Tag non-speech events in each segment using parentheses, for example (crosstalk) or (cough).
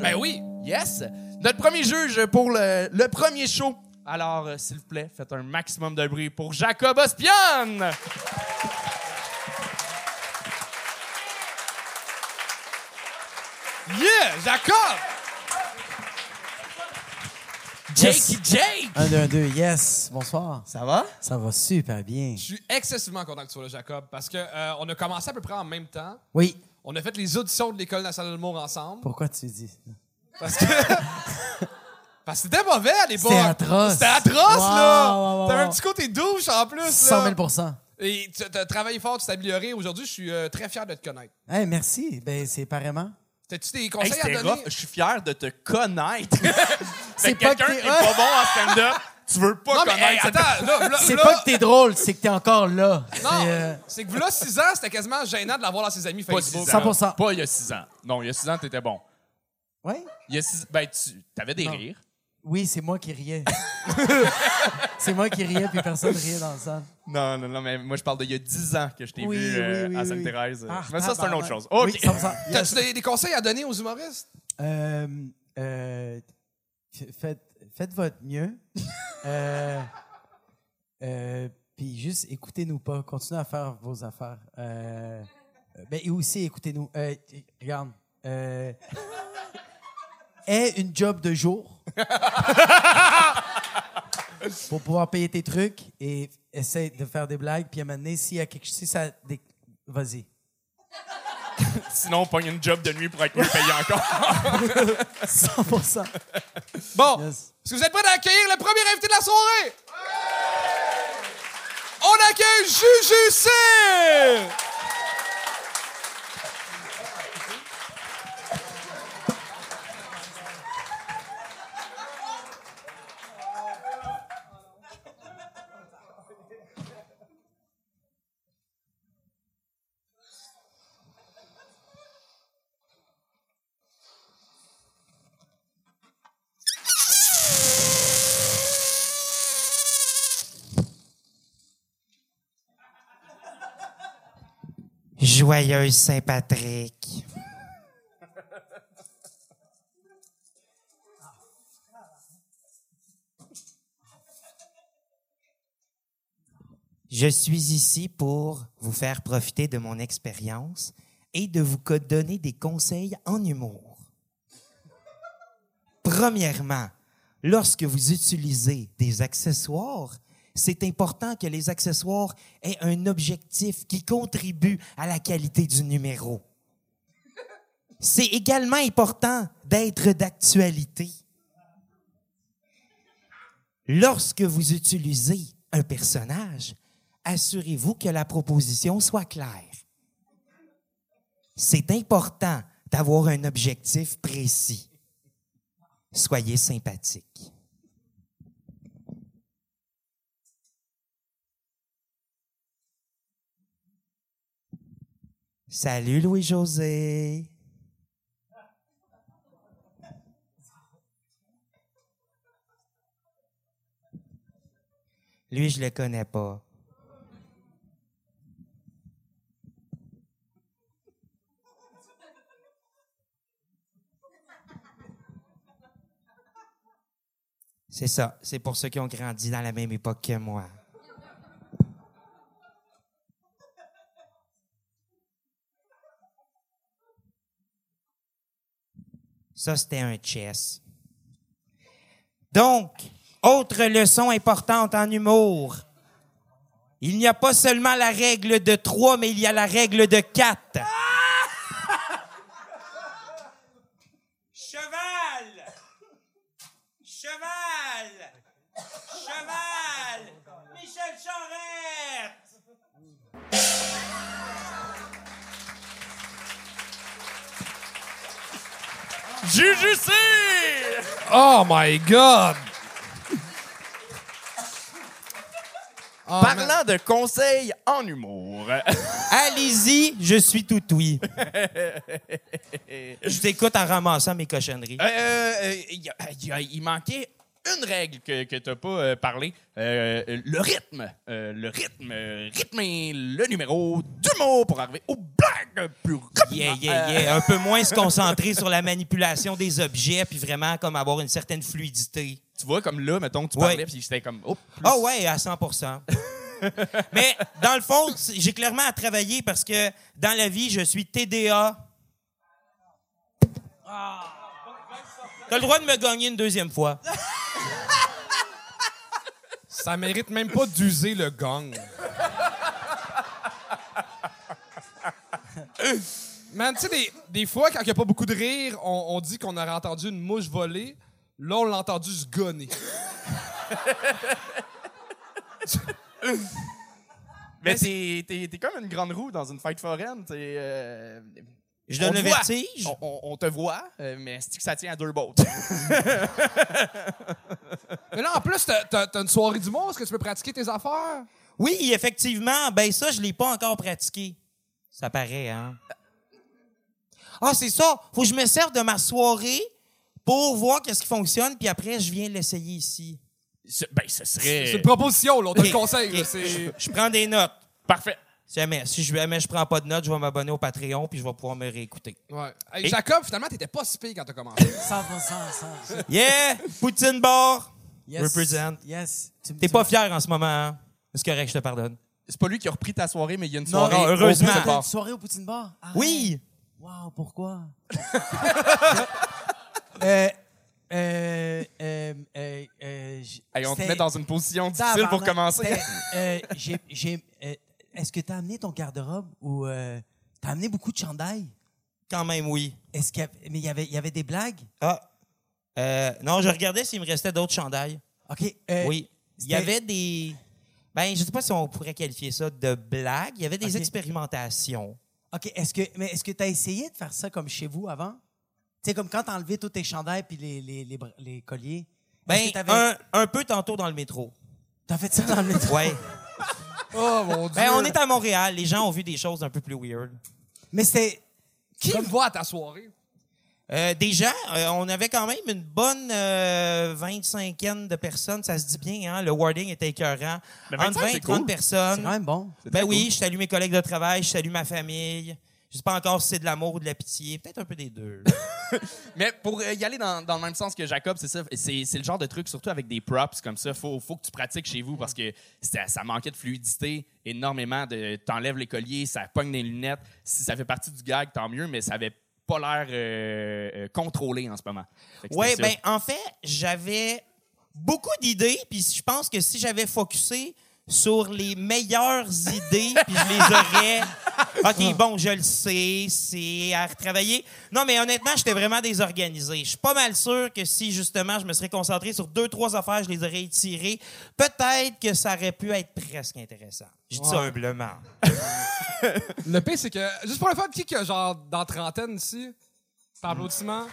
Ben oui, yes. Notre premier juge pour le, le premier show. Alors, euh, s'il vous plaît, faites un maximum de bruit pour Jacob Ospian. Yeah, Jacob! Yes. Jakey Jake! Un, deux, un, deux, yes. Bonsoir. Ça va? Ça va super bien. Je suis excessivement content que tu sois là, Jacob, parce que euh, on a commencé à peu près en même temps. Oui. On a fait les auditions de l'École nationale de l'humour ensemble. Pourquoi tu dis ça? Parce que. (laughs) parce que c'était mauvais à l'époque. C'était atroce. C'était atroce, Wow, là! wow, wow, T'avais un petit côté douche en plus, là. 100 000 Et tu as travaillé fort, tu t'es amélioré. Aujourd'hui, je suis euh, très fier de te connaître. Hey, merci. Ben, c'est pareillement. T'as-tu des conseils à donner? rough. Je suis fier de te connaître. (laughs) C'est quelqu'un que qui est pas bon en stand-up. Tu veux pas Non, mais connaître hey, cette attends, là, là, C'est là- pas que t'es drôle, c'est que t'es encore là. Non, C'est, euh, c'est que là, 6 ans, c'était quasiment gênant de l'avoir dans ses amis Pas Facebook. six ans. 100%. Pas il y a six ans. Non, il y a six ans, t'étais bon. Ouais? Il y a six... Ben, tu avais des Non. rires. Oui, c'est moi qui riais. (laughs) c'est moi qui riais, puis personne riait dans le salle. Non, non, non, mais moi, je parle d'il y a 10 ans que je t'ai Oui, vu euh, oui, oui, à oui. Sainte-Thérèse. Ah, mais ça, c'est une autre chose. OK. Oui, 100%. Yes. T'as-tu des, des conseils à donner aux humoristes? Euh, euh, faites, faites votre mieux. Euh, euh, Puis juste écoutez-nous pas. Continuez à faire vos affaires. Euh, euh, ben, et aussi, écoutez-nous. Euh, regarde. Aie une job de jour. (laughs) pour pouvoir payer tes trucs et essaie de faire des blagues. Puis à un moment donné, s'il y a quelque chose, si ça. Vas-y. (laughs) Sinon, on pogne une job de nuit pour être mieux payé encore. 100% Bon, Yes. est-ce que vous êtes prêts à accueillir le premier invité de la soirée? On accueille Juju C! Saint-Patrick. Je suis ici pour vous faire profiter de mon expérience et de vous donner des conseils en humour. Premièrement, lorsque vous utilisez des accessoires, c'est important que les accessoires aient un objectif qui contribue à la qualité du numéro. C'est également important d'être d'actualité. Lorsque vous utilisez un personnage, assurez-vous que la proposition soit claire. C'est important d'avoir un objectif précis. Soyez sympathique. Salut Louis-José. Lui, je le connais pas. C'est ça. C'est pour ceux qui ont grandi dans la même époque que moi. Ça, c'était un chess. Donc, autre leçon importante en humour. Il n'y a pas seulement la règle de trois, mais il y a la règle de quatre. Juju! Oh my God! Man. Parlant de conseils en humour. (laughs) Allez-y, je suis tout oui. (laughs) je t'écoute en ramassant mes cochonneries. Euh, euh, il a- il manquait une règle que, que tu n'as pas euh, parlé. Euh, le rythme. Euh, le rythme. rythmer le numéro du mot pour arriver aux blagues plus rapidement. Yeah, yeah, yeah. Un peu moins se concentrer sur la manipulation des objets, puis vraiment comme avoir une certaine fluidité. Tu vois, comme là, mettons, tu Ouais. parlais, puis j'étais comme, oh, Ah ouais, à 100% (laughs) Mais dans le fond, c'est- j'ai clairement à travailler parce que dans la vie, je suis TDA. T'as le droit de me gagner une deuxième fois. (laughs) Ça mérite même pas d'user le gong. Man, tu sais, des, des fois, quand il n'y a pas beaucoup de rire, on, on dit qu'on aurait entendu une mouche voler. Là, on l'a entendu se gonner. Mais t'es, t'es, t'es comme une grande roue dans une fête foraine. t'es, euh, Je on donne te le voit. vertige. On, on- on te voit, euh, mais c'est que ça tient à deux bottes. (laughs) Mais là, en plus, t'as- une soirée du monde. Est-ce que tu peux pratiquer tes affaires? Oui, effectivement. Ben ça, je l'ai pas encore pratiqué. Ça paraît, hein? Ah, c'est ça. Faut que je me serve de ma soirée pour voir qu'est-ce qui fonctionne, puis après, je viens l'essayer ici. Ben, ce serait. C'est une proposition, là. On te le conseille. là, Je prends des notes. Parfait. Si jamais, si je, jamais je prends pas de notes, je vais m'abonner au Patreon, puis je vais pouvoir me réécouter. Ouais. Hey, Et- Jacob, finalement, t'étais pas si pire quand t'as commencé. (laughs) 100%, 100%. Yeah! Poutine Bar! Yes. Represent. Yes. Tu- T'es tu pas fier en ce moment, hein? C'est correct, je te pardonne. C'est pas lui qui a repris ta soirée, mais il y a une Non, soirée. non, au heureusement. T'as Bar. une soirée au Poutine Bar? Arrête. Oui! Wow, pourquoi? (laughs) euh, euh, euh, euh, euh, j- Hey, on te c'était- met dans une position difficile pour Tabarnak, commencer. c'était, euh, j'ai- j'ai- euh, Est-ce que t'as amené ton garde-robe ou euh, t'as amené beaucoup de chandail? Quand même, oui. Est-ce qu'il y avait, mais il y avait, il y avait des blagues? Ah. Euh, non, je regardais s'il me restait d'autres chandails. OK. euh, Oui. Il y c'était- avait des. Ben, je sais pas si on pourrait qualifier ça de blagues. Il y avait des Ok. expérimentations. OK. Est-ce que, mais est-ce que t'as essayé de faire ça comme chez vous avant? Tu sais, comme quand t'as enlevé tous tes chandails puis les, les, les, les colliers. Est-ce Ben, que t'avais- un, un peu tantôt dans le métro. T'as fait ça dans le métro? Ouais. (laughs) oh, mon Dieu. ben, on est à Montréal. Les gens ont vu des choses un peu plus weird. Mais c'était. Qui me voit à ta soirée? Euh, des gens, euh, on avait quand même une bonne euh, 25aine de personnes. Ça se dit bien, hein? Le wording était écœurant. Mais Entre 25, 20 c'est et 30 cool. C'est personnes. quand même bon. Ben oui, je salue mes collègues de travail, je salue ma famille. Je sais pas encore si c'est de l'amour ou de la pitié. Peut-être un peu des deux. (laughs) Mais pour euh, y aller dans, dans le même sens que Jacob, c'est ça. C'est, c'est le genre de truc, surtout avec des props comme ça. Faut, faut que tu pratiques chez vous parce que ça, ça manquait de fluidité énormément. De, t'enlèves les colliers, ça pogne des lunettes. Si ça fait partie du gag, tant mieux, mais ça avait pas l'air euh, euh, contrôlé en ce moment. C'était ben en fait, j'avais beaucoup d'idées, puis je pense que si j'avais focusé sur les meilleures idées, puis je les aurais. (laughs) OK, bon, je le sais, c'est à retravailler. Non, mais honnêtement, j'étais vraiment désorganisé. Je suis pas mal sûr que si justement je me serais concentré sur deux, trois affaires, je les aurais étirées, peut-être que ça aurait pu être presque intéressant. Je dis ça humblement. Le pire, c'est que, juste pour le fun, qui que, genre, dans trentaine ici? Par applaudissement?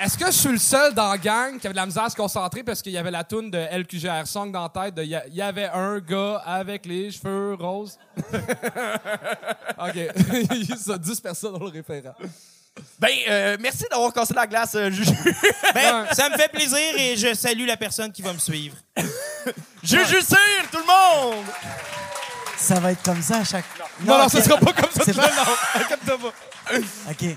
Est-ce que je suis le seul dans la gang qui avait de la misère à se concentrer parce qu'il y avait la toune de LQGR Song dans la tête de Il y a- il y avait un gars avec les cheveux roses? (laughs) OK. (laughs) Ça, 10 personnes ont le référent. Ben, euh, merci d'avoir cassé la glace, euh, Juju. (laughs) Ben, ça me fait plaisir et je salue la personne qui va me suivre. Juju Cyr, tout le monde! Ça va être comme ça à chaque. Non, non, ok. ce sera pas comme ça. C'est pas-. Inquiète-toi pas. OK.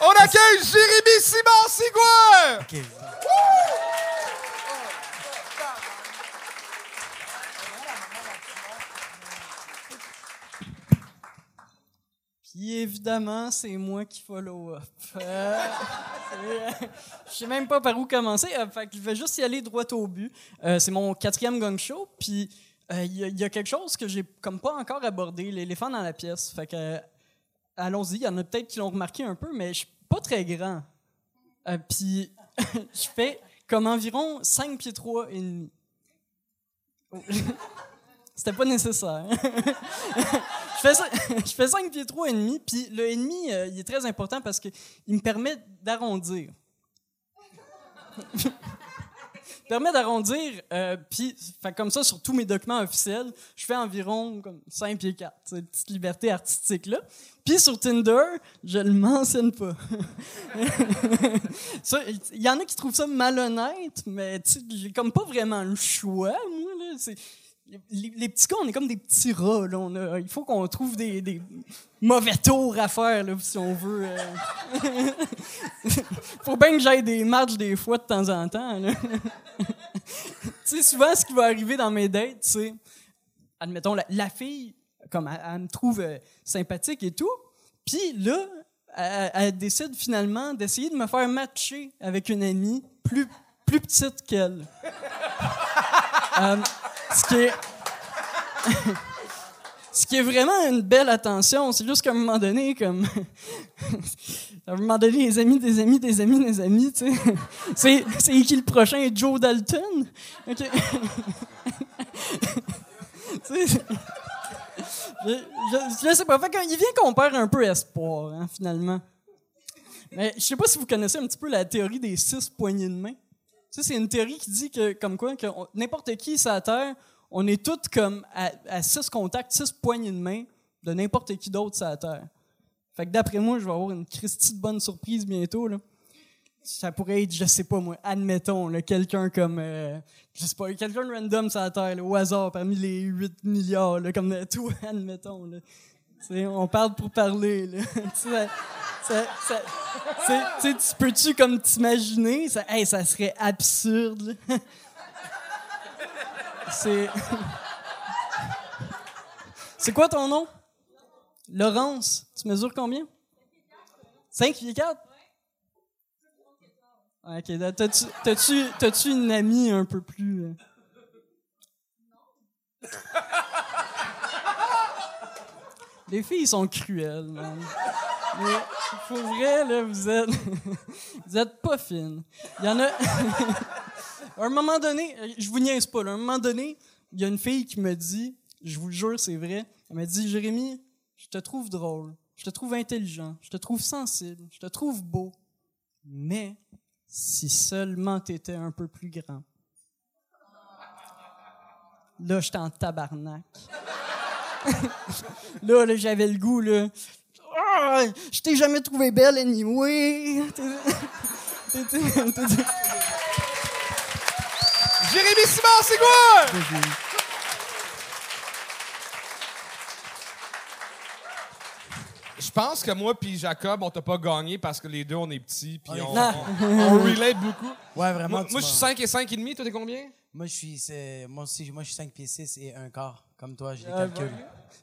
On accueille Jérémy Simon Sigouin! OK. Puis évidemment, c'est moi qui follow up. Euh, je sais même pas par où commencer. euh, fait je vais juste y aller droit au but. Euh, c'est mon quatrième gang show. Puis euh, il y, a- quelque chose que j'ai comme pas encore abordé, l'éléphant dans la pièce. Fait euh, allons-y. Il y en a peut-être qui l'ont remarqué un peu, mais je suis pas très grand. Euh, puis (laughs) je fais comme environ 5 pieds 3 et demi. Oh. (laughs) C'était pas nécessaire. (laughs) je, fais je fais 5 pieds 3 et demi, puis le et demi, euh, il est très important parce qu'il me permet d'arrondir. Permet d'arrondir, euh, comme ça, sur tous mes documents officiels, je fais environ comme 5 pieds 4, cette petite liberté artistique-là. Puis sur Tinder, je le mentionne pas. (laughs) Il y en a qui trouvent ça malhonnête, mais j'ai comme pas vraiment le choix, moi. Là. Les, petits gars, on est comme des petits rats. On a- il faut qu'on trouve des, des mauvais tours à faire, si on veut. euh. (laughs) faut bien que j'aille des matchs des fois de temps en temps. (laughs) tu sais, souvent, ce qui va arriver dans mes dates, c'est, admettons, la, fille, comme elle, me trouve euh, sympathique et tout, puis là, elle, elle décide finalement d'essayer de me faire matcher avec une amie plus, plus petite qu'elle. (laughs) Euh, ce qui est... Ce qui est vraiment une belle attention, c'est juste qu'à un moment donné, comme. (laughs) à un moment donné, les amis, des amis, des amis, des amis, tu sais. C'est, qui le prochain? Joe Dalton? OK. (laughs) Je, je, je sais pas. Fait qu'il vient qu'on perd un peu espoir, hein, finalement. Mais je sais pas si vous connaissez un petit peu la théorie des six poignées de main. Tu c'est une théorie qui dit que, comme quoi, n'importe qui sur la Terre, on est tous comme à, six contacts, six poignées de main de n'importe qui d'autre sur la Terre. Fait que d'après moi, je vais avoir une Christie de bonne surprise bientôt, là. Ça pourrait être, je sais pas moi, admettons, quelqu'un comme, euh, je sais pas, quelqu'un de random sur la Terre, au hasard, parmi les 8 milliards, comme euh, (laughs) tout, admettons, là. On parle pour parler, là. (laughs) Ça- ça- ça- tu peux-tu comme t'imaginer? Ça, hey, ça serait absurde. (laughs) C'est. (laughs) C'est quoi ton nom? Laurence. Tu mesures combien? 5 pieds 4? Ok, t'as-tu, une amie un peu plus. euh? Les filles sont cruelles, man. Mais pour vrai, là, vous êtes. (laughs) vous êtes pas fines. Il y en a. à (laughs) un moment donné, je vous niaise pas, là, à un moment donné, il y a une fille qui me dit, je vous le jure, c'est vrai, elle m'a dit Jérémy, je te trouve drôle, je te trouve intelligent, je te trouve sensible, je te trouve beau, mais si seulement t'étais un peu plus grand. Là, j'étais en tabarnak. (laughs) là, là j'avais le goût, là. Ah, je t'ai jamais trouvé belle anyway. (laughs) Jérémy Simon, c'est quoi? Je pense que moi puis Jacob, on t'a pas gagné parce que les deux, on est petits puis on, Non. on, on relate beaucoup. Ouais, vraiment. Moi, je suis m'as- 5 et 5 et demi, toi t'es combien? Moi, je suis, moi aussi, moi, je suis 5 pieds 6 et un quart. Comme toi, je les Ah, calcule.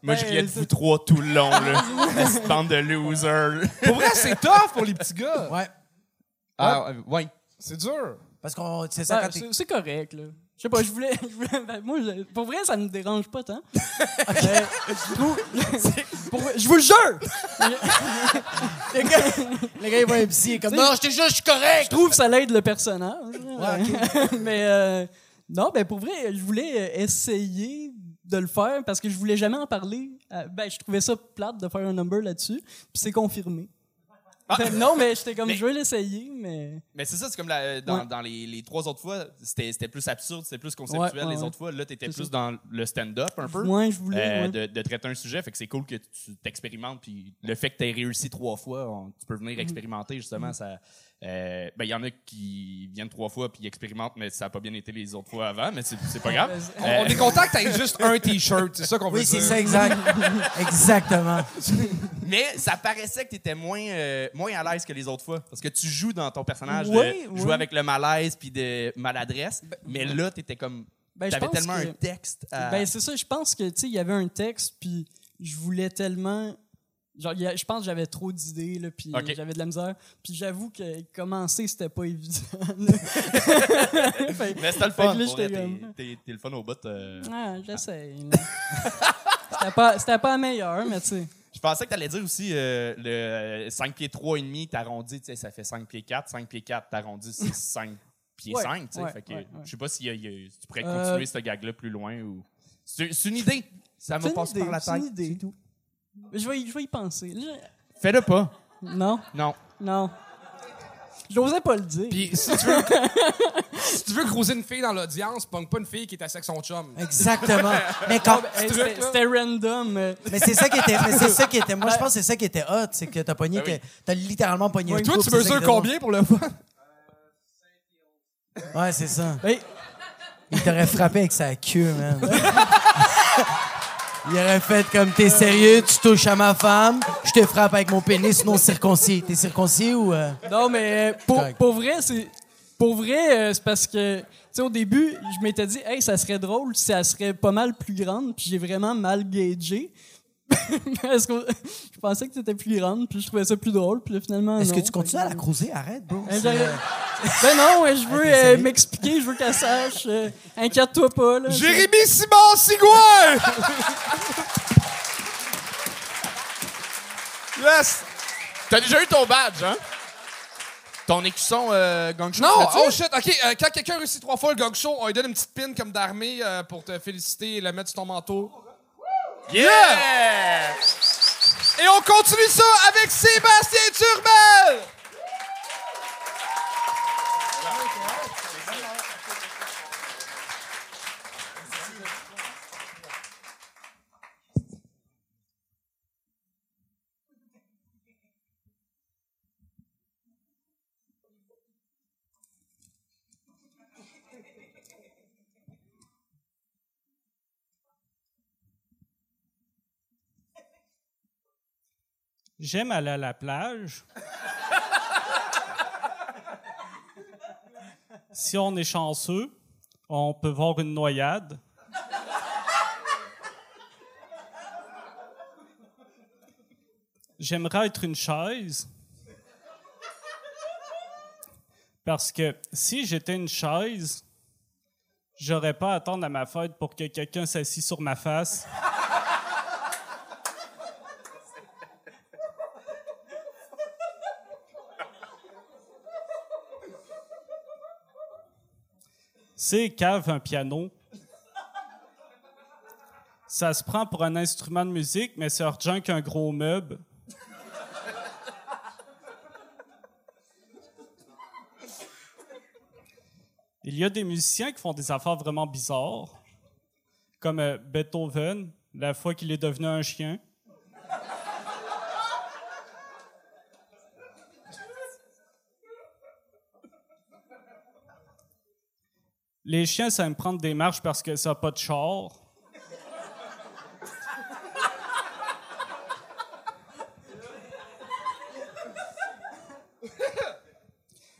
Moi, je Ben, riais de c'est- vous trois tout le long, là. (laughs) Cette bande de losers. Pour vrai, c'est tough pour les petits gars. Ouais. Ah, euh, ouais. C'est dur. Parce qu'on, c'est ça quand t'es. c'est correct, là. Je sais pas, je voulais. (laughs) je voulais- ben, moi, je- pour vrai, ça me dérange pas tant. (laughs) Euh, je pour vous le jure! Le gars, le gars, il voit un psy, il est comme, non, je te jure, je suis correct! Je trouve que ça l'aide le personnage. Mais euh, non, ben pour vrai, je voulais euh, essayer de le faire parce que je voulais jamais en parler. Euh, ben, je trouvais ça plate de faire un number là-dessus, puis c'est confirmé. Ben, non, mais j'étais comme, Mais- je vais l'essayer, mais. Mais c'est ça, c'est comme la- dans, Ouais. dans les, les trois autres fois, c'était plus absurde, c'était plus conceptuel. Ouais, ouais, les autres fois, là, t'étais plus ça. dans le stand-up un peu. Moi, je voulais. euh, de, de traiter un sujet, fait que c'est cool que tu t'expérimentes, puis le fait que tu aies réussi trois fois, on- tu peux Mhm. venir expérimenter justement. Ça, euh, ben il y en a qui viennent trois fois puis expérimentent, mais ça n'a pas bien été les autres fois avant, mais c'est pas grave. (laughs) On, Euh, on est content que t'aies juste un t-shirt, c'est ça qu'on veut Oui, dire. c'est ça, exact. (laughs) Exactement. Mais ça paraissait que tu étais moins, euh, moins à l'aise que les autres fois. Parce que tu joues dans ton personnage Oui, de oui. jouer avec le malaise puis de maladresse. mais là, tu étais comme. Ben, T'avais tellement que- un texte. à- Ben, c'est ça, je pense que, tu sais, il y avait un texte, puis je voulais tellement. Genre, il y a- je pense que j'avais trop d'idées, là, puis Ok. j'avais de la misère. Puis j'avoue que commencer, c'était pas évident. (laughs) Fait- mais c'était le fun. T'es comme- t'es- t'es le fun au bout. euh. Ah, j'essaye. là. (laughs) c'était pas, c'était pas la meilleure, mais tu sais. Je pensais que tu allais dire aussi euh, le euh, 5 pieds 3 et demi, t'arrondis, tu sais, ça fait 5 pieds 4. 5 pieds 4, t'arrondis, c'est (laughs) 5 pieds Ouais, 5, tu sais. ouais, fait que ouais, ouais. je sais pas si, si tu pourrais Euh, continuer ce gag-là plus loin ou. C'est c'est une idée. Ça me passe idée, par la c'est une tête. idée. c'est tout. Je vais, y- je vais y penser. Fais-le pas. non, Non. non. J'osais pas le dire. Puis si tu veux, si tu veux cruiser une fille dans l'audience, pogne pas une fille qui est avec son chum. Exactement. (laughs) Mais quand. Hey, truc, C'était là. c'était random. euh. Mais c'est ça qui était. Mais c'est ça qui était. Moi, je pense que c'est ça qui était hot, c'est que t'as pogné. que- T'as littéralement pogné un Toi, couple, tu c'est ça mesures qui était drôle. combien pour le fun? Ouais, c'est ça. Hey, Il t'aurait frappé avec sa queue, man. (laughs) Il aurait fait comme t'es sérieux, tu touches à ma femme, je te frappe avec mon pénis non circoncis. T'es circoncis ou. euh? non, mais euh, pour, pour vrai, c'est. Pour vrai, euh, c'est parce que, tu sais, au début, je m'étais dit, hey, ça serait drôle si elle serait pas mal plus grande, puis j'ai vraiment mal gagé. (laughs) parce que je pensais que t'étais plus grande, puis je trouvais ça plus drôle, puis finalement. Est-ce que tu continues à la cruiser? Arrête, bro. Ben non, je veux t'es euh, m'expliquer, je veux qu'elle sache. euh, Inquiète-toi pas, là. Jérémy Simon Sigouin! (laughs) Yes! T'as déjà eu ton badge, hein? Ton écusson euh, gang show, Non, oh shit, ok. euh, quand quelqu'un réussit trois fois le gang show, on lui donne une petite pin comme d'armée euh, pour te féliciter et la mettre sur ton manteau. Yeah! Et on continue ça avec Sébastien Turmel! J'aime aller à la plage. si on est chanceux, on peut voir une noyade. J'aimerais être une chaise. Parce que si j'étais une chaise, j'aurais pas à attendre à ma fête pour que quelqu'un s'assied sur ma face. C'est cave un piano. Ça se prend pour un instrument de musique, mais c'est urgent qu'un gros meuble. Il y a des musiciens qui font des affaires vraiment bizarres, comme euh, Beethoven, la fois qu'il est devenu un chien. Les chiens, ça aime prendre des marches parce que ça n'a pas de char.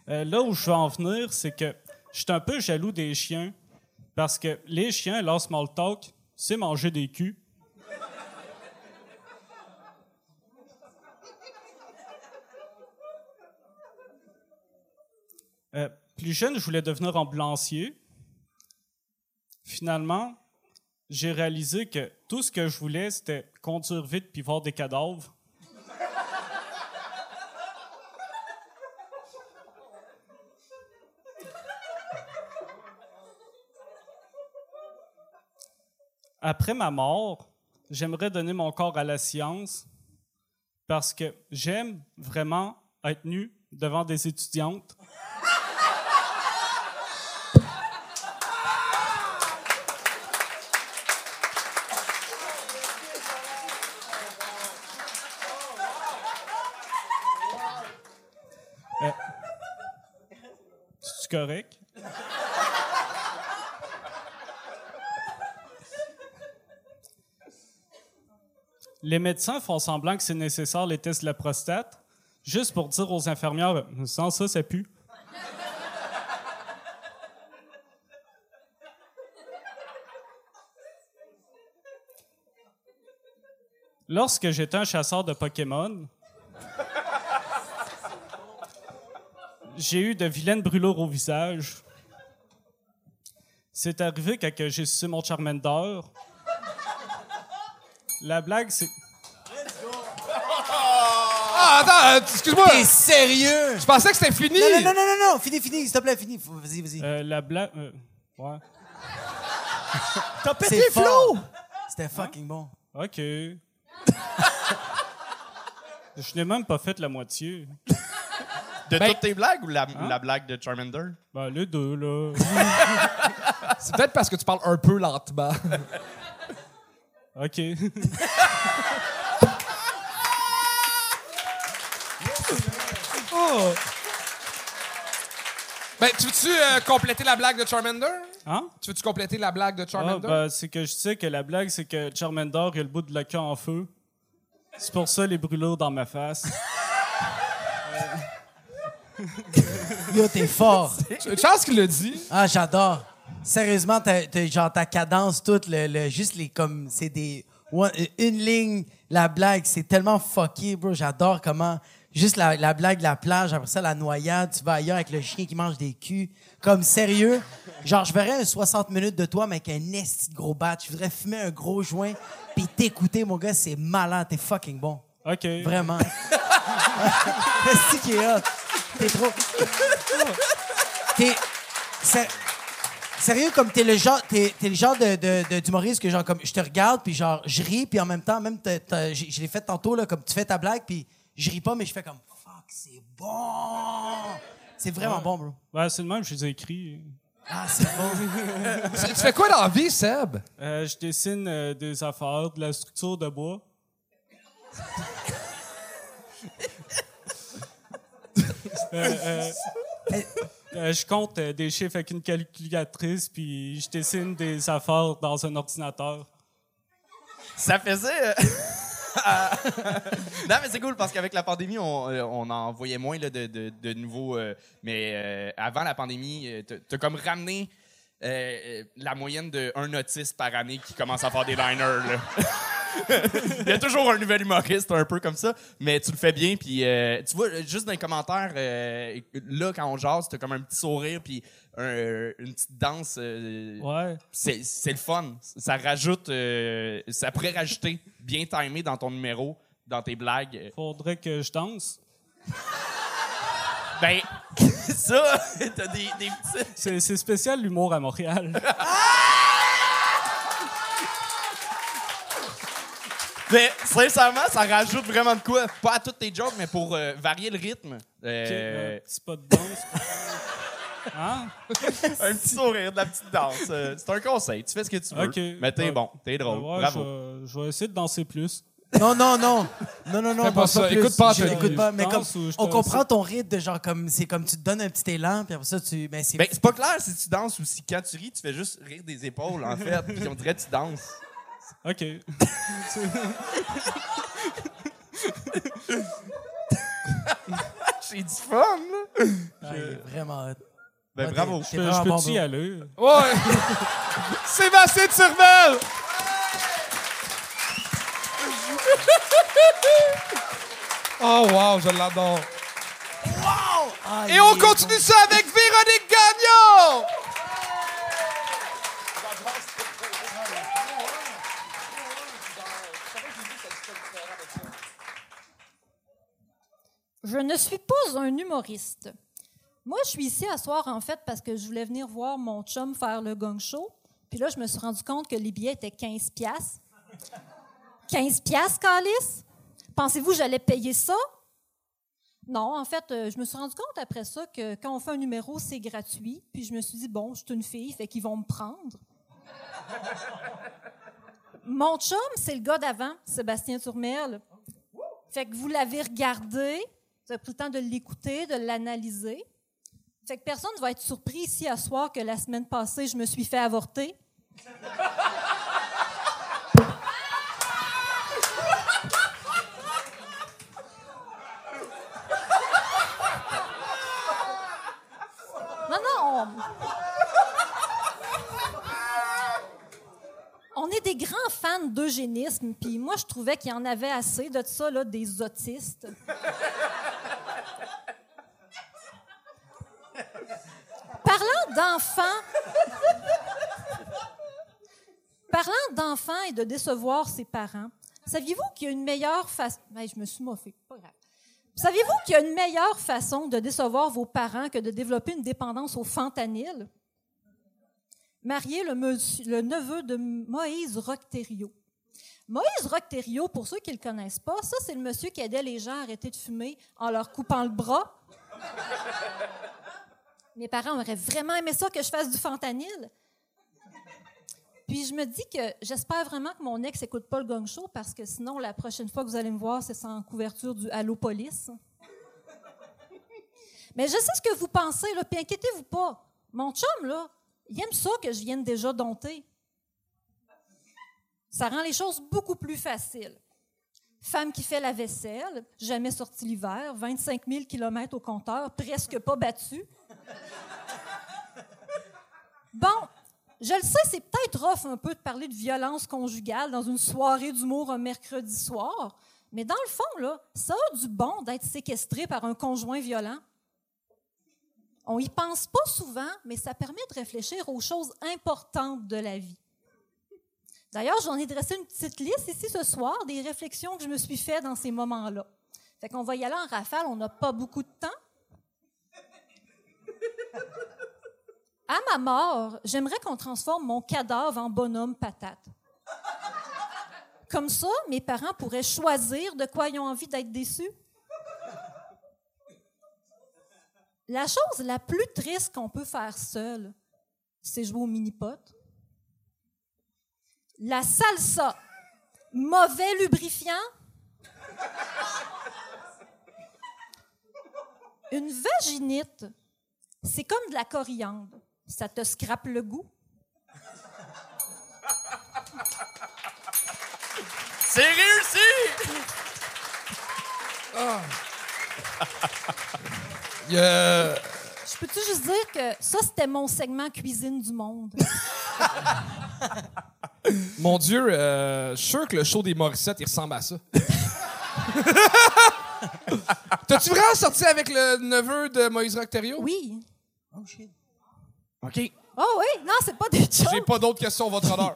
Euh, là où je veux en venir, c'est que je suis un peu jaloux des chiens parce que les chiens, leur small talk, c'est manger des culs. Euh, plus jeune, je voulais devenir ambulancier. Finalement, j'ai réalisé que tout ce que je voulais, c'était conduire vite puis voir des cadavres. Après ma mort, j'aimerais donner mon corps à la science parce que j'aime vraiment être nu devant des étudiantes. Euh, C'est correct? Les médecins font semblant que c'est nécessaire les tests de la prostate, juste pour dire aux infirmières sans ça, ça pue. Lorsque j'étais un chasseur de Pokémon, j'ai eu de vilaines brûlures au visage. C'est arrivé quand j'ai sucé mon Charmander. La blague, c'est. Ah, attends, euh, excuse-moi. T'es sérieux? Je pensais que c'était fini. Non, non, non, non, non, non, fini, fini, s'il te plaît, fini. Faut- Vas-y, vas-y. euh, la blague. euh, ouais. (laughs) T'as pété Flo! C'était fucking bon. OK. (laughs) Je n'ai même pas fait la moitié. De Ben- toutes tes blagues ou la, Hein? la blague de Charmander? Ben, les deux, là. C'est peut-être parce que tu parles un peu lentement. (laughs) OK. Oh. Ben, tu veux-tu euh, compléter la blague de Charmander? Hein? Tu veux-tu compléter la blague de Ah, Charmander? ben, c'est que je sais que la blague, c'est que Charmander, il a le bout de la queue en feu. C'est pour ça les brûlures dans ma face. Yo, t'es fort. (laughs) Une chance qu'il l'a dit. Ah, j'adore. Sérieusement, t'as, t'as- genre ta cadence, toute, le, le- juste les comme. C'est des. one- une ligne, la blague, c'est tellement fucké, bro. J'adore comment. Juste la, la blague de la plage, après ça, la noyade, tu vas ailleurs avec le chien qui mange des culs. Comme sérieux? Genre, je verrais un 60 minutes de toi, mais avec un esti de gros bat. Je voudrais fumer un gros joint, puis t'écouter, mon gars, c'est malin. T'es fucking bon. OK. Vraiment. (laughs) Esti qui est hot. T'es trop. T'es. Sérieux, comme t'es le genre, t'es, t'es le genre de, de, d'humoriste que genre comme je te regarde puis genre je ris puis en même temps même je l'ai fait tantôt là comme tu fais ta blague puis je ris pas mais je fais comme fuck c'est bon c'est vraiment bon bro Ben, c'est le même, je les ai écrits. ah c'est bon (laughs) tu, tu fais quoi dans la vie, Seb? Euh, je dessine euh, des affaires, de la structure de bois. (laughs) Euh, euh, euh, je compte euh, des chiffres avec une calculatrice, puis je dessine des affaires dans un ordinateur. Ça faisait. (laughs) (laughs) non, mais c'est cool parce qu'avec la pandémie, on, euh, on en voyait moins de, nouveaux. euh, mais euh, avant la pandémie, t'as- comme ramené la moyenne de un autiste par année qui commence à faire des liners. (laughs) Il y a toujours un nouvel humoriste un peu comme ça, mais tu le fais bien. Puis euh, tu vois, juste dans les commentaires, euh, là, quand on jase, t'as comme un petit sourire, puis un- une petite danse. euh, Ouais. c'est le fun. Ça rajoute, ça pourrait rajouter bien timé dans ton numéro, dans tes blagues. Faudrait que je danse. Ben, (laughs) ça, t'as des, des petits. C'est c'est spécial l'humour à Montréal. (laughs) sincèrement, ça rajoute vraiment de quoi. Pas à toutes tes jokes, mais pour euh, varier le rythme. Ok, Euh, petit pas de danse. (laughs) Hein? un petit sourire, de la petite danse. Euh, c'est un conseil. Tu fais ce que tu veux. Ok. Mais t'es Ouais. bon, t'es drôle. Ouais, Bravo. je vais- je vais essayer de danser plus. non non non non non non Fais pas pense ça. plus. Écoute pas, Je Anthony. l'écoute pas mais comme danse ou je on te- comprend ton rythme de genre comme c'est comme tu te donnes un petit élan puis après ça tu ben c'est Ben, c'est pas clair si tu danses ou si quand tu ris, tu fais juste rire des épaules, en (laughs) fait. Puis on dirait que tu danses. OK. J'ai du fun, là. Ah, est vraiment. Ben, bravo. Je peux- bon, peux-tu y aller? Ouais. (laughs) Sébastien Turmel! Oh wow, je l'adore. Ah, Et on continue ça avec Véronique Gagnon! Je ne suis pas un humoriste. Moi, je suis ici à soir, en fait, parce que je voulais venir voir mon chum faire le gong show. Puis là, je me suis rendu compte que les billets étaient 15 piastres. 15 piastres, Calice? Pensez-vous que j'allais payer ça? Non, en fait, euh, je me suis rendu compte après ça que quand on fait un numéro, c'est gratuit. Puis je me suis dit, bon, je suis une fille, fait qu'ils vont me prendre. Mon chum, c'est le gars d'avant, Sébastien Turmel. Fait que vous l'avez regardé, vous avez pris le temps de l'écouter, de l'analyser. Fait que personne ne va être surpris ici à soir que la semaine passée, je me suis fait avorter. Non, non. On... on est des grands fans d'eugénisme, puis moi, je trouvais qu'il y en avait assez de ça, là, des autistes. Parlant (laughs) Parlant d'enfants et de décevoir ses parents, saviez-vous qu'il y a une meilleure façon. je me suis moffée, pas grave. Saviez-vous qu'il y a une meilleure façon de décevoir vos parents que de développer une dépendance au fentanyl? Marié le neveu de Moïse Rocterio. Moïse Rocterio, pour ceux qui ne le connaissent pas, ça, c'est le monsieur qui aidait les gens à arrêter de fumer en leur coupant le bras. Mes parents auraient vraiment aimé ça que je fasse du fentanyl. Puis je me dis que j'espère vraiment que mon ex écoute pas le gong show parce que sinon, la prochaine fois que vous allez me voir, c'est sans couverture du Allo Police. Mais je sais ce que vous pensez, puis inquiétez-vous pas. Mon chum, là, il aime ça que je vienne déjà dompter. Ça rend les choses beaucoup plus faciles. Femme qui fait la vaisselle, jamais sortie l'hiver, 25 000 km au compteur, presque pas battue. Bon, je le sais, c'est peut-être rough un peu de parler de violence conjugale dans une soirée d'humour un mercredi soir, mais dans le fond, là, ça a du bon d'être séquestré par un conjoint violent. On y pense pas souvent, mais ça permet de réfléchir aux choses importantes de la vie. D'ailleurs, j'en ai dressé une petite liste ici ce soir des réflexions que je me suis fait dans ces moments-là. Fait qu'on va y aller en rafale, on n'a pas beaucoup de temps. À ma mort, j'aimerais qu'on transforme mon cadavre en bonhomme patate. Comme ça, mes parents pourraient choisir de quoi ils ont envie d'être déçus. La chose la plus triste qu'on peut faire seul, c'est jouer au mini-pot. La salsa, mauvais lubrifiant. Une vaginite, c'est comme de la coriandre. Ça te scrape le goût? C'est réussi! Il y a- Je peux-tu juste dire que ça, c'était mon segment cuisine du monde? Mon Dieu, euh, je suis sûr que le show des Morissette, il ressemble à ça. (laughs) T'as-tu vraiment sorti avec le neveu de Moïse Rocterio? Oui. Oh shit. OK? Oh oui, non, c'est pas des J'ai jokes. pas d'autres questions, votre honneur.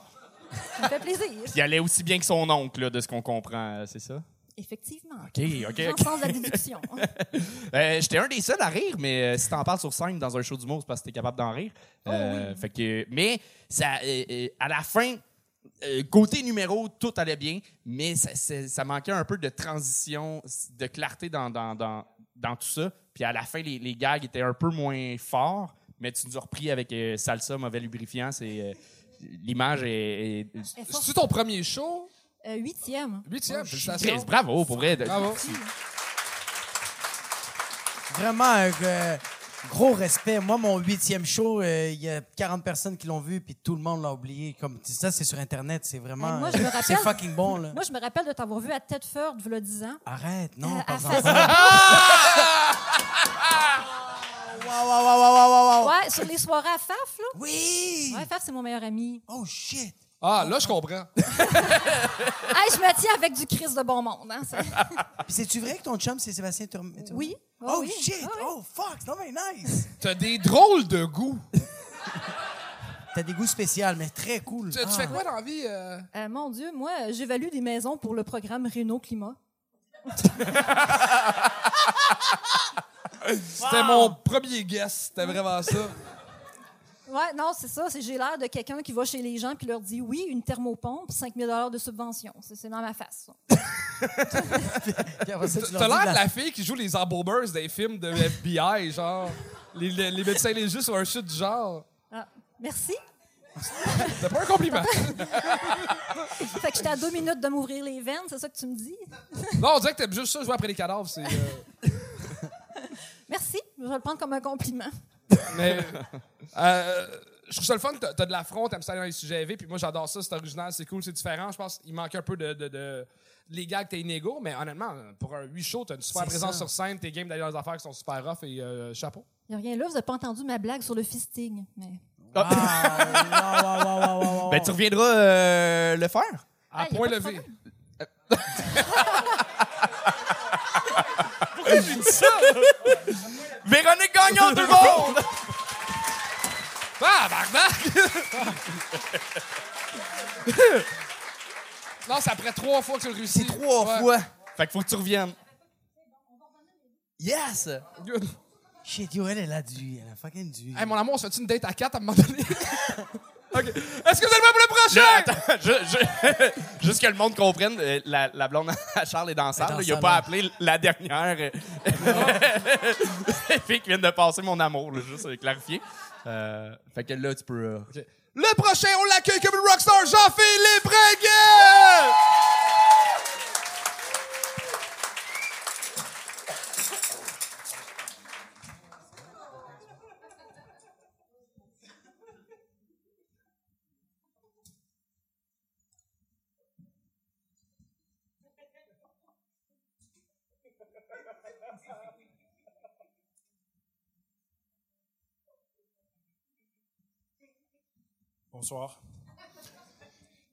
(laughs) Ça me fait plaisir. Il allait aussi bien que son oncle, là, de ce qu'on comprend, euh, c'est ça? Effectivement. OK, OK, sens la déduction. (laughs) Euh, J'étais un des seuls à rire, mais euh, si t'en parles sur scène dans un show d'humour, c'est parce que t'es capable d'en rire. Euh, fait que, mais ça, euh, euh, à la fin, euh, côté numéro, tout allait bien, mais ça, manquait un peu de transition, de clarté dans, dans, dans, dans tout ça. Puis à la fin, les, les gags étaient un peu moins forts, mais tu nous as repris avec euh, salsa, mauvais lubrifiant. C'est euh, l'image est. C'est ton premier show? Euh, huitième. Huitième, Chris, félicitations. bravo pour vrai. Bravo. Vraiment un euh, gros respect. Moi, mon huitième show, euh, il y a 40 personnes qui l'ont vu, puis tout le monde l'a oublié. Comme ça, c'est sur Internet, c'est vraiment. Hey, moi, je me rappelle- c'est fucking bon, là. Moi, je me rappelle de t'avoir vu à Tedford, il y a 10 ans. Arrête, non, Euh, pas à encore. Facial. Wow, wow, wow. Ouais, sur les soirées à Faf, là. Oui! Ouais, Faf, c'est mon meilleur ami. Oh shit! Ah, là, je comprends. (laughs) Hey, je me tiens avec du Christ de bon monde. Hein, ça. (laughs) Puis c'est-tu vrai que ton chum, c'est Sébastien Tourm- Tourm- Oui. Oh oui. shit! Oui. Oh fuck! C'est non, mais nice! T'as des drôles de goûts. (laughs) T'as des goûts spéciaux, mais très cool. Tu, tu Ah. fais quoi dans la vie? euh? Euh, mon Dieu, moi, euh, j'évalue des maisons pour le programme Renault Climat. C'était mon premier guess. C'était vraiment ça. Ouais, non, c'est ça. C'est j'ai l'air de quelqu'un qui va chez les gens puis leur dit oui, une thermopompe, 5 000 de subvention. C'est c'est dans ma face. ça. T'as l'air de la- la fille qui joue les embaumers des films de FBI, genre. Les, les, les médecins légistes ou un shit du genre. Ah, merci. C'était pas un compliment. (laughs) Fait que j'étais à deux minutes de m'ouvrir les veines, c'est ça que tu me dis? Non, on dirait que t'aimes juste ça jouer après les cadavres. C'est, euh, Merci. Je vais le prendre comme un compliment. Mais euh, je trouve ça le fun. T'as, t'as de l'affront, t'aimes ça dans les sujets élevés. Puis moi, j'adore ça. C'est original, c'est cool, c'est différent. Je pense qu'il manque un peu de. de, de les gars que t'es inégaux, mais honnêtement, pour un 8 show, t'as une super présence ça. sur scène, t'es game d'aller dans les affaires qui sont super rough et euh, chapeau. Il n'y a rien là, vous n'avez pas entendu ma blague sur le fisting. Mais... Wow, wow, wow, wow, wow, wow. Ben, tu reviendras euh, le faire? À Ah, y a (laughs) pas de levé. Véronique Gagnon, tout le monde! Ah, barnac! non, c'est après trois fois que tu réussis. C'est trois Ouais. fois. Fait qu'il faut que tu reviennes. Yes! Good. Shit, yo, elle, elle a du. Elle a fucking du. Hey, mon amour, on se fait une date à quatre à un moment donné? (laughs) Est-ce que vous êtes prêts pour le prochain? Là, attends, (laughs) je- je- (laughs) juste que le monde comprenne, euh, la, la blonde à Charles est dans la salle. là. Il a salle, pas appelé la dernière euh, (laughs) fille qui vient de passer mon amour, là, juste euh, clarifier. Euh, fait que là, tu peux... euh, Le prochain, on l'accueille comme une rockstar, Jean-Philippe Breguet! Bonsoir.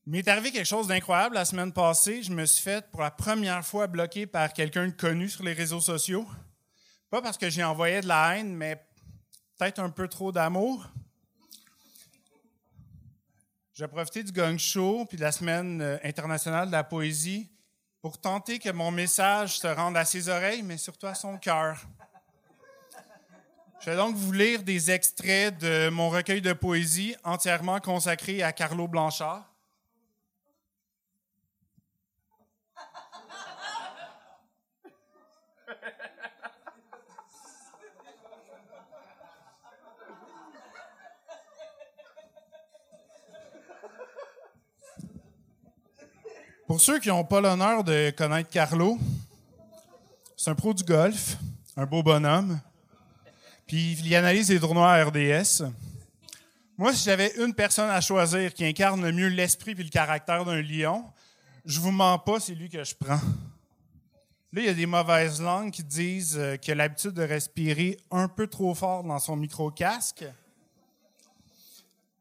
Il m'est arrivé quelque chose d'incroyable la semaine passée. Je me suis fait pour la première fois bloquer par quelqu'un de connu sur les réseaux sociaux. Pas parce que j'ai envoyé de la haine, mais peut-être un peu trop d'amour. J'ai profité du Gong Show puis de la semaine euh, internationale de la poésie pour tenter que mon message se rende à ses oreilles, mais surtout à son cœur. Je vais donc vous lire des extraits de mon recueil de poésie entièrement consacré à Carlo Blanchard. Pour ceux qui n'ont pas l'honneur de connaître Carlo, c'est un pro du golf, un beau bonhomme, puis il analyse les tournois RDS. Moi, si j'avais une personne à choisir qui incarne le mieux l'esprit et le caractère d'un lion, je vous mens pas, c'est lui que je prends. Là, il y a des mauvaises langues qui disent euh, qu'il a l'habitude de respirer un peu trop fort dans son micro-casque.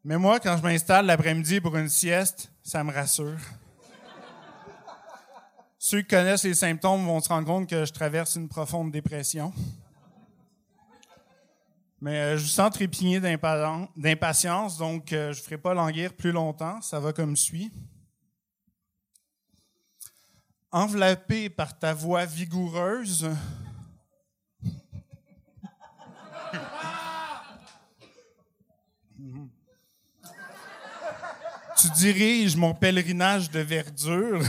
Mais moi, quand je m'installe l'après-midi pour une sieste, ça me rassure. Ceux qui connaissent les symptômes vont se rendre compte que je traverse une profonde dépression. Mais euh, je vous sens trépigner d'impa- d'impatience, donc euh, je ne ferai pas languir plus longtemps. Ça va comme suit. Enveloppé par ta voix vigoureuse, (laughs) tu diriges mon pèlerinage de verdure.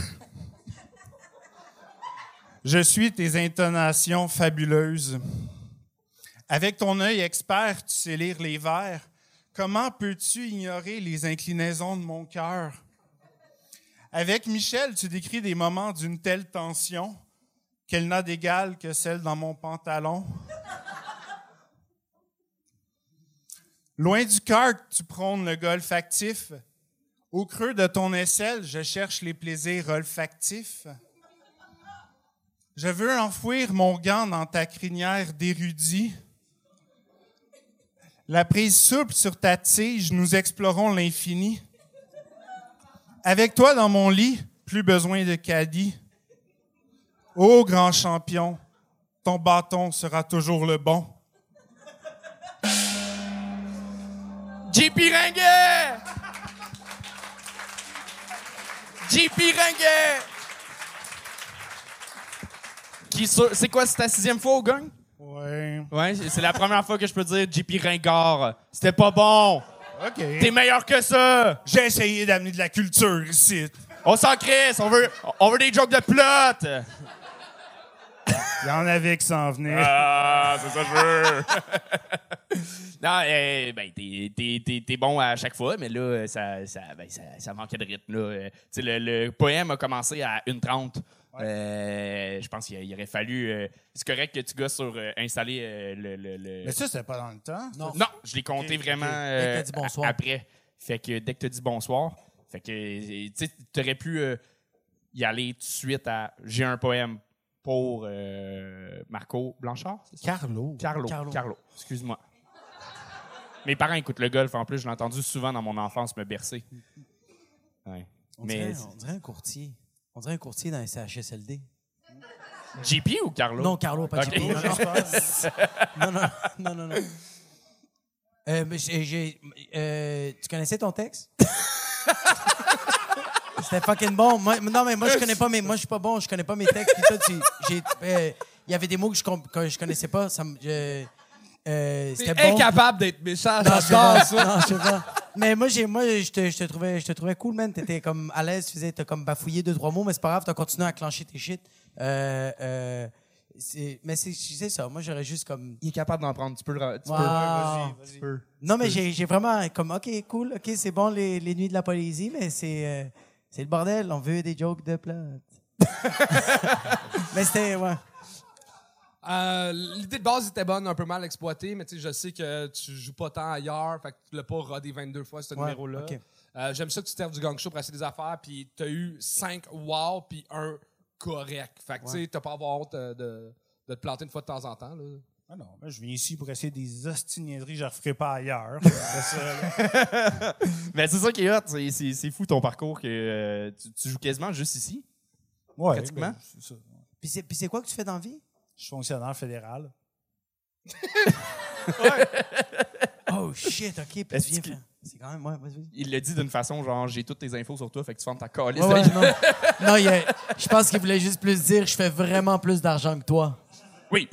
Je suis tes intonations fabuleuses. Avec ton œil expert, tu sais lire les vers. Comment peux-tu ignorer les inclinaisons de mon cœur? Avec Michel, tu décris des moments d'une telle tension qu'elle n'a d'égal que celle dans mon pantalon. Loin du cœur, tu prônes le golf actif. Au creux de ton aisselle, je cherche les plaisirs olfactifs. Je veux enfouir mon gant dans ta crinière d'érudit. La prise souple sur ta tige, nous explorons l'infini. Avec toi dans mon lit, plus besoin de caddie. Ô grand champion, ton bâton sera toujours le bon. JP Ringuet! JP Ringuet! C'est quoi, c'est ta sixième fois au gang? Ouais. Ouais, c'est la première fois que je peux dire JP Ringard. C'était pas bon. OK. T'es meilleur que ça. J'ai essayé d'amener de la culture ici. On s'en crisse. On veut, on veut des jokes de plot. Il y en avait qui s'en venaient. Ah, c'est ça que je veux. (laughs) non, euh, ben, t'es, t'es- t'es- t'es bon à chaque fois, mais là, ça, ça, ben, ça, ça manquait de rythme. Là. Le, le poème a commencé à 1h30. Euh, je pense qu'il il aurait fallu. euh, c'est correct que tu gosses sur euh, installer euh, le. le- le- Mais ça, c'était pas dans le temps. Non. Non, je l'ai compté vraiment euh, Dès que dit bonsoir. a- après. Fait que dès que tu as dit bonsoir, fait que tu sais, t'aurais pu euh, y aller tout de suite à j'ai un poème pour euh, Marco Blanchard? Carlo. Carlo. Carlo. Carlo. Excuse-moi. Mes parents écoutent le golf en plus, je l'ai entendu souvent dans mon enfance me bercer. Ouais. On, Mais dirait, on dirait un courtier. On dirait un courtier dans les CHSLD. JP ou Carlo? Non, Carlo, pas Ok. JP. (laughs) Non, non, non, non, non, non. Euh, j'ai- euh, tu connaissais ton texte? (laughs) C'était fucking bon. Moi, non, mais moi, je connais pas mes, moi, je suis pas bon, je connais pas mes textes. Euh, il y avait des mots que je, que je connaissais pas. Ça T'es bon. incapable d'être méchant, Non, je sais pas. Mais moi, j'ai, moi, je te, je te trouvais, je te trouvais cool, man. T'étais comme à l'aise, tu faisais, t'as comme bafouillé deux, trois mots, mais c'est pas grave, t'as continué à clencher tes shit. Euh, euh, c'est- mais c'est, c'est ça. Moi, j'aurais juste comme. Il est capable d'en prendre. Tu peux le. Tu Wow. peux. Vas-y, vas-y. Tu peux. Non, mais j'ai, j'ai vraiment comme, OK, cool, OK, c'est bon les, les nuits de la Polynésie, mais c'est, euh, c'est le bordel. On veut des jokes de plate. (laughs) mais c'était, ouais. Euh, L'idée de base était bonne, un peu mal exploitée, mais tu sais, je sais que tu joues pas tant ailleurs, fait que tu l'as pas rodé 22 fois ce Ouais, numéro-là. Euh, J'aime ça que tu serves du gang show pour essayer des affaires, puis t'as eu 5 wow, puis un correct. Fait que tu sais, t'as pas à avoir honte euh, de, de te planter une fois de temps en temps. Là. Ah non, moi, je viens ici pour essayer des ostiniaiseries que je ne referai pas ailleurs. (laughs) C'est ça, là. (laughs) Mais c'est ça qui est hot. C'est- C'est c'est fou ton parcours que euh, tu, tu joues quasiment juste ici. Ouais, Pratiquement. ben, c'est ça. Puis c'est, puis c'est quoi que tu fais dans la vie? Je suis fonctionnaire fédéral. (laughs) Oh shit, OK. Puis tu viens que- faire- C'est quand même, ouais, vas-y. Il l'a dit d'une façon genre j'ai toutes tes infos sur toi, fait que tu fermes ta calice. Ouais, ouais, (laughs) non, non il y a- je pense qu'il voulait juste plus dire je fais vraiment plus d'argent que toi. Oui.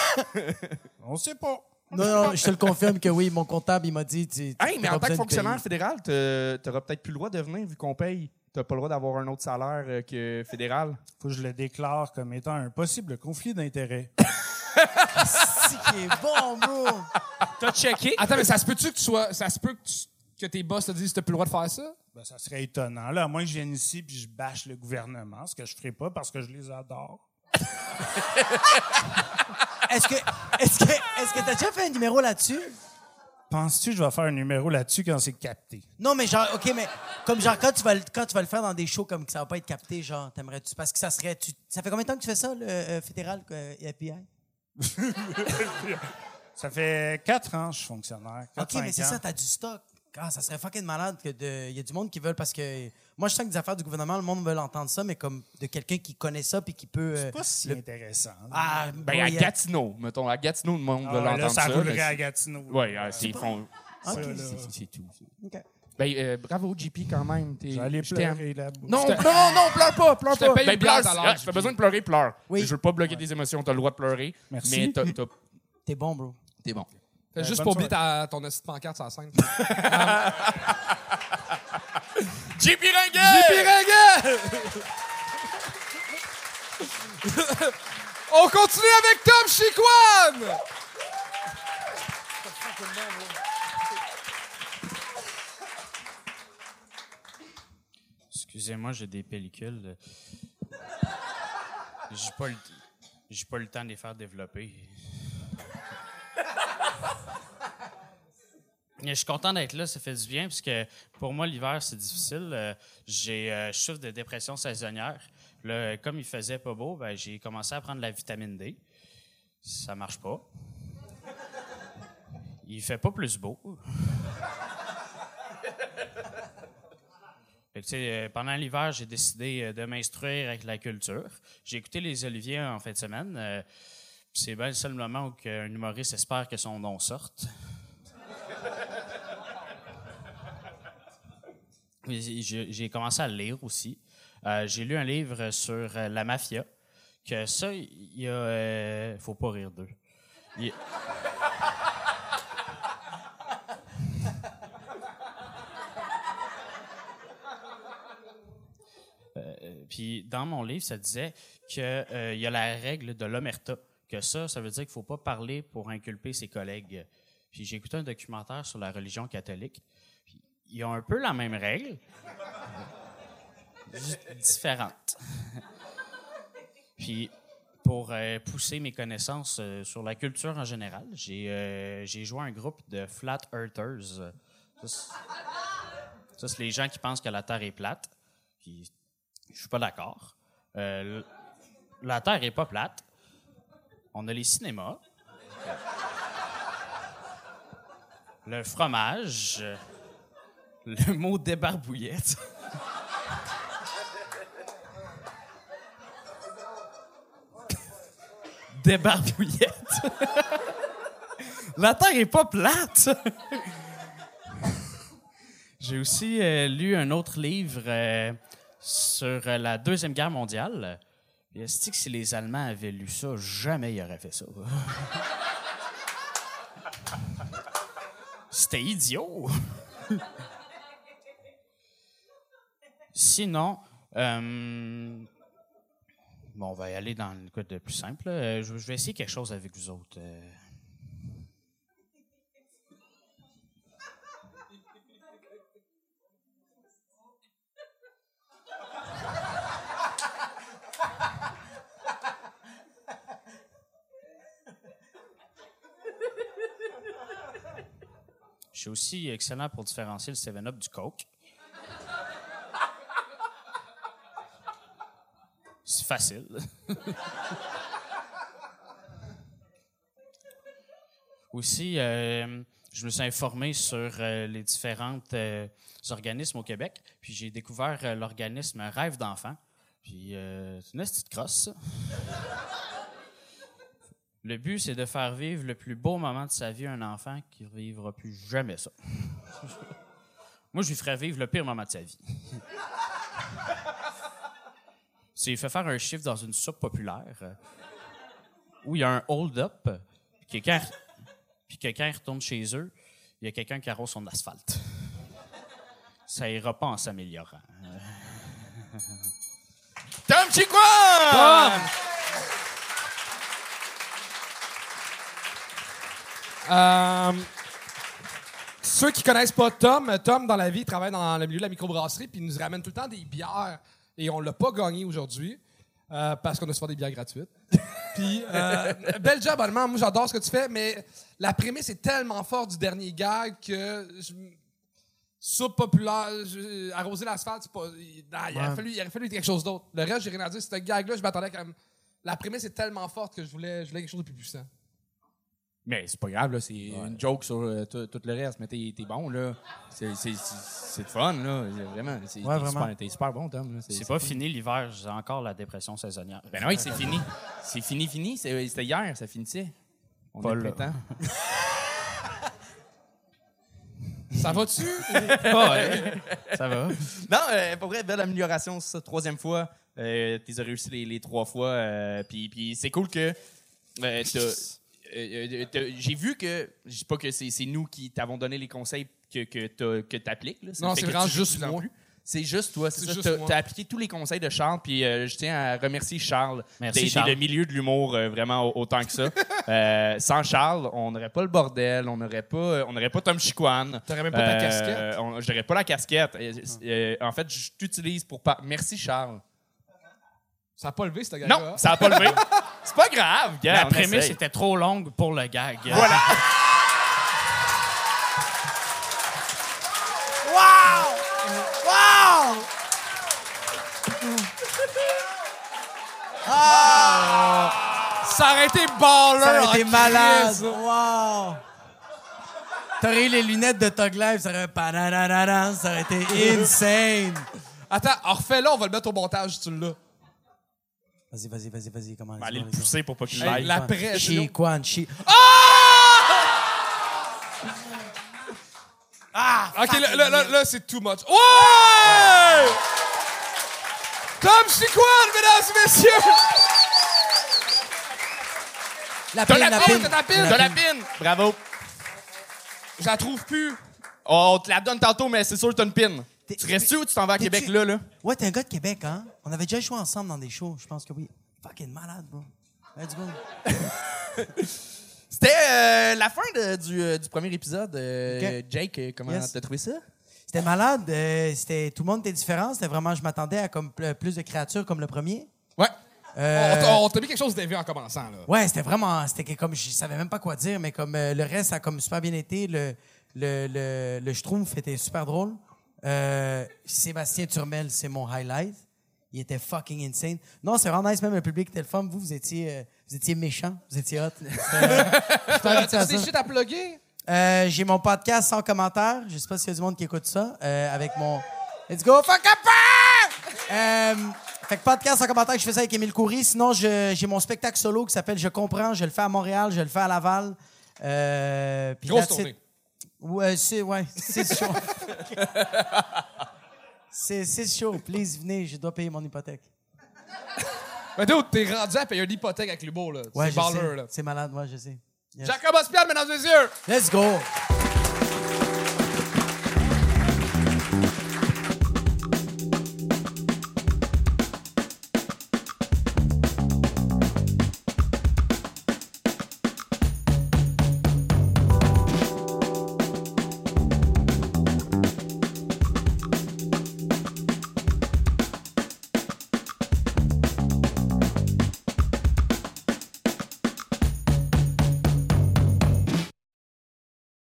(laughs) On sait pas. Non, non, je te le confirme que oui, mon comptable, il m'a dit. Tu, tu- Hey, mais t'as en pas tant que besoin de fonctionnaire payer. fédéral, te- t'auras peut-être plus le droit de venir vu qu'on paye. T'as pas le droit d'avoir un autre salaire euh, que fédéral? faut que je le déclare comme étant un possible conflit d'intérêts. (laughs) Si, qui est bon, bro. T'as checké? Attends, mais ça se peut-tu que tu sois. Ça se peut que, tu- que tes boss te disent que t'as plus le droit de faire ça? Ben, ça serait étonnant. Là, à moins que je vienne ici puis je bâche le gouvernement, ce que je ferai pas parce que je les adore. (laughs) Est-ce que est-ce que est-ce que t'as déjà fait un numéro là-dessus? Penses-tu que je vais faire un numéro là-dessus quand c'est capté? Non, mais genre, OK, mais comme genre, quand tu vas, le- quand tu vas le faire dans des shows comme que ça va pas être capté, genre, t'aimerais-tu? Parce que ça serait. Tu, ça fait combien de temps que tu fais ça, le euh, fédéral euh? (laughs) Ça fait quatre ans que je suis fonctionnaire. OK, Quatre, mais c'est ans. ça, t'as du stock. Ah, ça serait fucking malade que de. Il y a du monde qui veulent parce que. Moi, je sens que des affaires du gouvernement, le monde veut entendre ça, mais comme de quelqu'un qui connaît ça puis qui peut. euh, C'est pas si le- intéressant. là. Ah, Ben, bro, à Gatineau, mettons. À Gatineau, le monde Ah, ouais, là, l'entendre ça ça. roulerait mais à c'est- Gatineau. Ouais, euh, c'est font- là. c'est- tout. Ben, euh, bravo, JP, quand même. T'aime. pleurer là-bas. Non, non, non, non, pleure pas, pleure Je te pas. paye Ben, une pleure, si- ah, t'as besoin de pleurer, pleure. Oui. Je veux pas bloquer tes émotions, t'as le droit de pleurer. Merci. Mais T'es bon, bro. t'es bon. Fais Euh, juste pas ta- ton assiste pancarte sur la scène. (laughs) JP Ringuet! (laughs) On continue avec Tom Chiquan! Excusez-moi, j'ai des pellicules. J'ai pas le, j'ai pas le temps de les faire développer. Je suis content d'être là, ça fait du bien, parce que pour moi, l'hiver, c'est difficile. Euh, J'ai, euh, je souffre de dépression saisonnière. Là, comme il faisait pas beau, ben, j'ai commencé à prendre la vitamine D. Ça marche pas. Il fait pas plus beau. Euh, pendant l'hiver, j'ai décidé de m'instruire avec la culture. J'ai écouté les Oliviers en fin de semaine. c'est bien le seul moment où un humoriste espère que son nom sorte. J'ai- commencé à le lire aussi. Euh, j'ai lu un livre sur euh, la mafia. Que ça, il y a. euh, faut pas rire d'eux. Il- Puis dans mon livre, ça disait qu'il y a la règle de l'omerta. Que ça, ça veut dire qu'il faut pas parler pour inculper ses collègues. Puis j'ai écouté un documentaire sur la religion catholique. Ils ont un peu la même règle, différente. (laughs) Puis pour euh, pousser mes connaissances euh, sur la culture en général, j'ai euh, joué un groupe de Flat Earthers. Ça, c'est- les gens qui pensent que la Terre est plate. Puis je suis pas d'accord. Euh, la Terre est pas plate. On a les cinémas. Le fromage. Le mot débarbouillette. débarbouillette. La Terre est pas plate. J'ai aussi euh, lu un autre livre euh, sur euh, la Deuxième Guerre mondiale. Est-ce que si les Allemands avaient lu ça, jamais ils auraient fait ça? C'était idiot. Sinon, euh, bon, on va y aller dans le cas de plus simple. Euh, Je, je vais essayer quelque chose avec vous autres. euh. (laughs) Je suis aussi excellent pour différencier le 7-Up du Coke. Facile. Aussi, euh, je me suis informé sur euh, les différents organismes au Québec, puis j'ai découvert euh, l'organisme Rêve d'enfant. Puis euh, c'est une petite crosse. Le but, c'est de faire vivre le plus beau moment de sa vie à un enfant qui ne vivra plus jamais ça. Moi, je lui ferais vivre le pire moment de sa vie. C'est il fait faire un chiffre dans une soupe populaire euh, où il y a un hold-up, puis quelqu'un puis quelqu'un retourne chez eux, il y a quelqu'un qui arrose son asphalte. Ça ira pas en s'améliorant. Tom Chiquan! Euh, ceux qui connaissent pas Tom, Tom, dans la vie, il travaille dans le milieu de la microbrasserie, puis il nous ramène tout le temps des bières. Et on l'a pas gagné aujourd'hui, euh, parce qu'on a souvent des bières gratuites. (laughs) puis, euh, bel job, honnêtement. Moi, j'adore ce que tu fais, mais la prémisse est tellement forte du dernier gag que... Je, soupe populaire, je- arroser l'asphalte, pas... il- aurait fallu, il aurait fallu quelque chose d'autre. Le reste, j'ai rien à dire. Ce gag-là, je m'attendais quand même... La prémisse est tellement forte que je voulais, je voulais quelque chose de plus puissant. Mais c'est pas grave, là. C'est une joke sur euh, tout, le reste. Mais t'es t'es bon, là. C'est le fun, là. Vraiment. C'est- Ouais, t'es vraiment. super- T'es super bon, Tom. là. C'est pas fini l'hiver, j'ai encore la dépression saisonnière. Ben oui, c'est fini. C'est fini, fini. C'est- C'était hier, ça finissait. On Pas est le printemps. (laughs) Ça va-tu? (laughs) Ça va? Non, euh, pour vrai, belle amélioration, ça. Troisième fois, euh, tu as réussi les, les trois fois. euh, puis puis c'est cool que euh, euh, euh, j'ai vu que, je dis pas que c'est nous qui t'avons donné les conseils que, que tu appliques. Non, c'est vraiment juste moi. C'est juste toi, C'est ça. moi. t'as appliqué tous les conseils de Charles, puis euh, je tiens à remercier Charles Merci, Charles. le milieu de l'humour euh, vraiment au- autant que ça. (laughs) Euh, sans Charles, on n'aurait pas le bordel, on n'aurait pas, on n'aurait pas Tom Chiquan. T'aurais même pas ta casquette. on- J'aurais pas la casquette. Euh, en fait, je t'utilise pour pas. Merci Charles. Ça n'a pas levé, ce gars-là. Non, ça a pas levé. (laughs) C'est pas grave, gars. La on prémisse essaye. était trop longue pour le gag. Voilà. (laughs) Ça aurait été baller. Ça aurait été malade. Wow! T'aurais eu les lunettes de Tug Life, ça aurait ça aurait été (laughs) insane. Attends, refais-le, on va le mettre au montage, tu l'as. Vas-y, vas-y, vas-y, vas-y, comment va aller le pousser pour pas qu'il aille. l'après, Chi Quan, chi. OK, là, là, là, là, c'est too much. Ouais! Tom Chiquan, mesdames et messieurs! La T'as pine, la la pine, ta pine! T'as la pine. Bravo. Je la trouve plus. Oh, on te la donne tantôt, mais c'est sûr que t'as une pine. Tu restes où ou tu t'en vas à Québec là, là? Ouais, t'es un gars de Québec, hein? On avait déjà joué ensemble dans des shows, je pense que oui. Fucking malade, bro. Let's go. (laughs) C'était euh, la fin de- du, euh, du premier épisode. Euh. Jake, comment Yes. t'as trouvé ça? C'était malade. euh, c'était, tout le monde était différent. C'était vraiment, je m'attendais à comme pl- plus de créatures comme le premier. Ouais. On t'a- mis quelque chose d'élevé en commençant, là. Ouais, c'était vraiment. C'était comme je savais même pas quoi dire, mais comme le reste a comme super bien été. Le, le, le, le Schtroumpf était super drôle. Sébastien Turmel, c'est mon highlight. Il était fucking insane. Non, c'est vraiment nice, même le public était le fun. Vous, vous étiez, euh, vous étiez méchant. Vous étiez hot. C'était, euh, des shit à plugger? Euh, j'ai mon podcast sans commentaire. Je sais pas s'il y a du monde qui écoute ça. euh, avec mon Let's go, fuck up! Euh, fait que podcast sans commentaire, je fais ça avec Émile Coury. Sinon, j'ai mon spectacle solo qui s'appelle Je comprends. Je le fais à Montréal, je le fais à Laval. Euh, Grosse tournée. Ouais, c'est ouais, c'est chaud. (laughs) c'est chaud. Please, venez, je dois payer mon hypothèque. (laughs) Mais dude, t'es rendu à payer une hypothèque avec l'humour, là. Ouais, c'est baller, là. C'est malade, ouais, je sais. Yes. Jacob Ospian, mesdames et messieurs! Let's go.